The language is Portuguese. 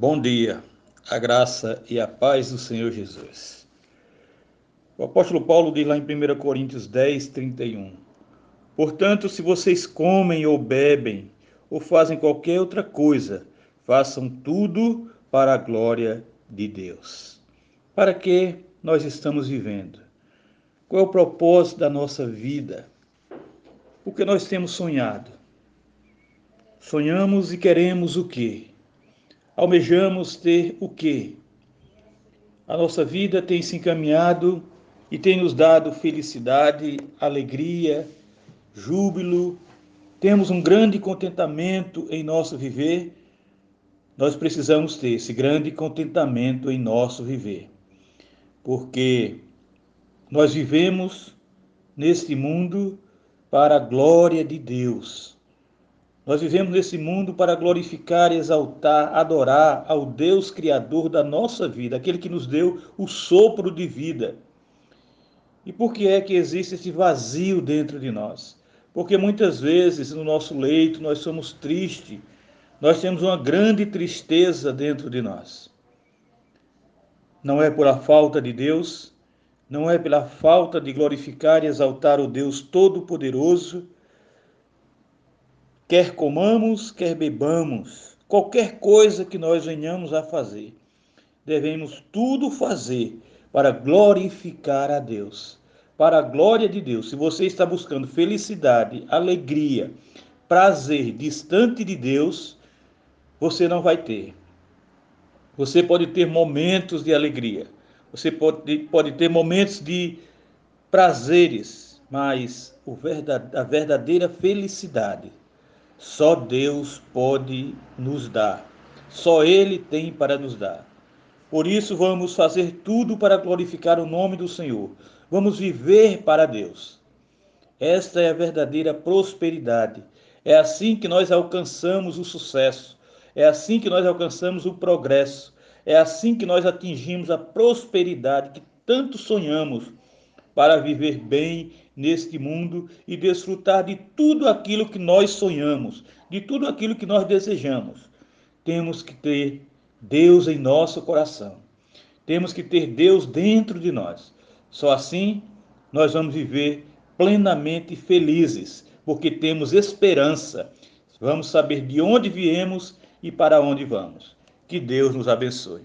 Bom dia, a graça e a paz do Senhor Jesus. O apóstolo Paulo diz lá em 1 Coríntios 10, 31. Portanto, se vocês comem ou bebem ou fazem qualquer outra coisa, façam tudo para a glória de Deus. Para que nós estamos vivendo? Qual é o propósito da nossa vida? O que nós temos sonhado? Sonhamos e queremos o quê? almejamos ter o quê? A nossa vida tem se encaminhado e tem nos dado felicidade, alegria, júbilo, temos um grande contentamento em nosso viver. Nós precisamos ter esse grande contentamento em nosso viver, porque nós vivemos neste mundo para a glória de Deus. Nós vivemos nesse mundo para glorificar, exaltar, adorar ao Deus Criador da nossa vida, aquele que nos deu o sopro de vida. E por que é que existe esse vazio dentro de nós? Porque muitas vezes no nosso leito nós somos tristes, nós temos uma grande tristeza dentro de nós. Não é por a falta de Deus, não é pela falta de glorificar e exaltar o Deus Todo-Poderoso quer comamos, quer bebamos, qualquer coisa que nós venhamos a fazer, devemos tudo fazer para glorificar a Deus, para a glória de Deus. Se você está buscando felicidade, alegria, prazer distante de Deus, você não vai ter. Você pode ter momentos de alegria, você pode, pode ter momentos de prazeres, mas a verdadeira felicidade só Deus pode nos dar. Só Ele tem para nos dar. Por isso, vamos fazer tudo para glorificar o nome do Senhor. Vamos viver para Deus. Esta é a verdadeira prosperidade. É assim que nós alcançamos o sucesso. É assim que nós alcançamos o progresso. É assim que nós atingimos a prosperidade que tanto sonhamos para viver bem neste mundo e desfrutar de tudo aquilo que nós sonhamos, de tudo aquilo que nós desejamos. Temos que ter Deus em nosso coração. Temos que ter Deus dentro de nós. Só assim nós vamos viver plenamente felizes, porque temos esperança. Vamos saber de onde viemos e para onde vamos. Que Deus nos abençoe.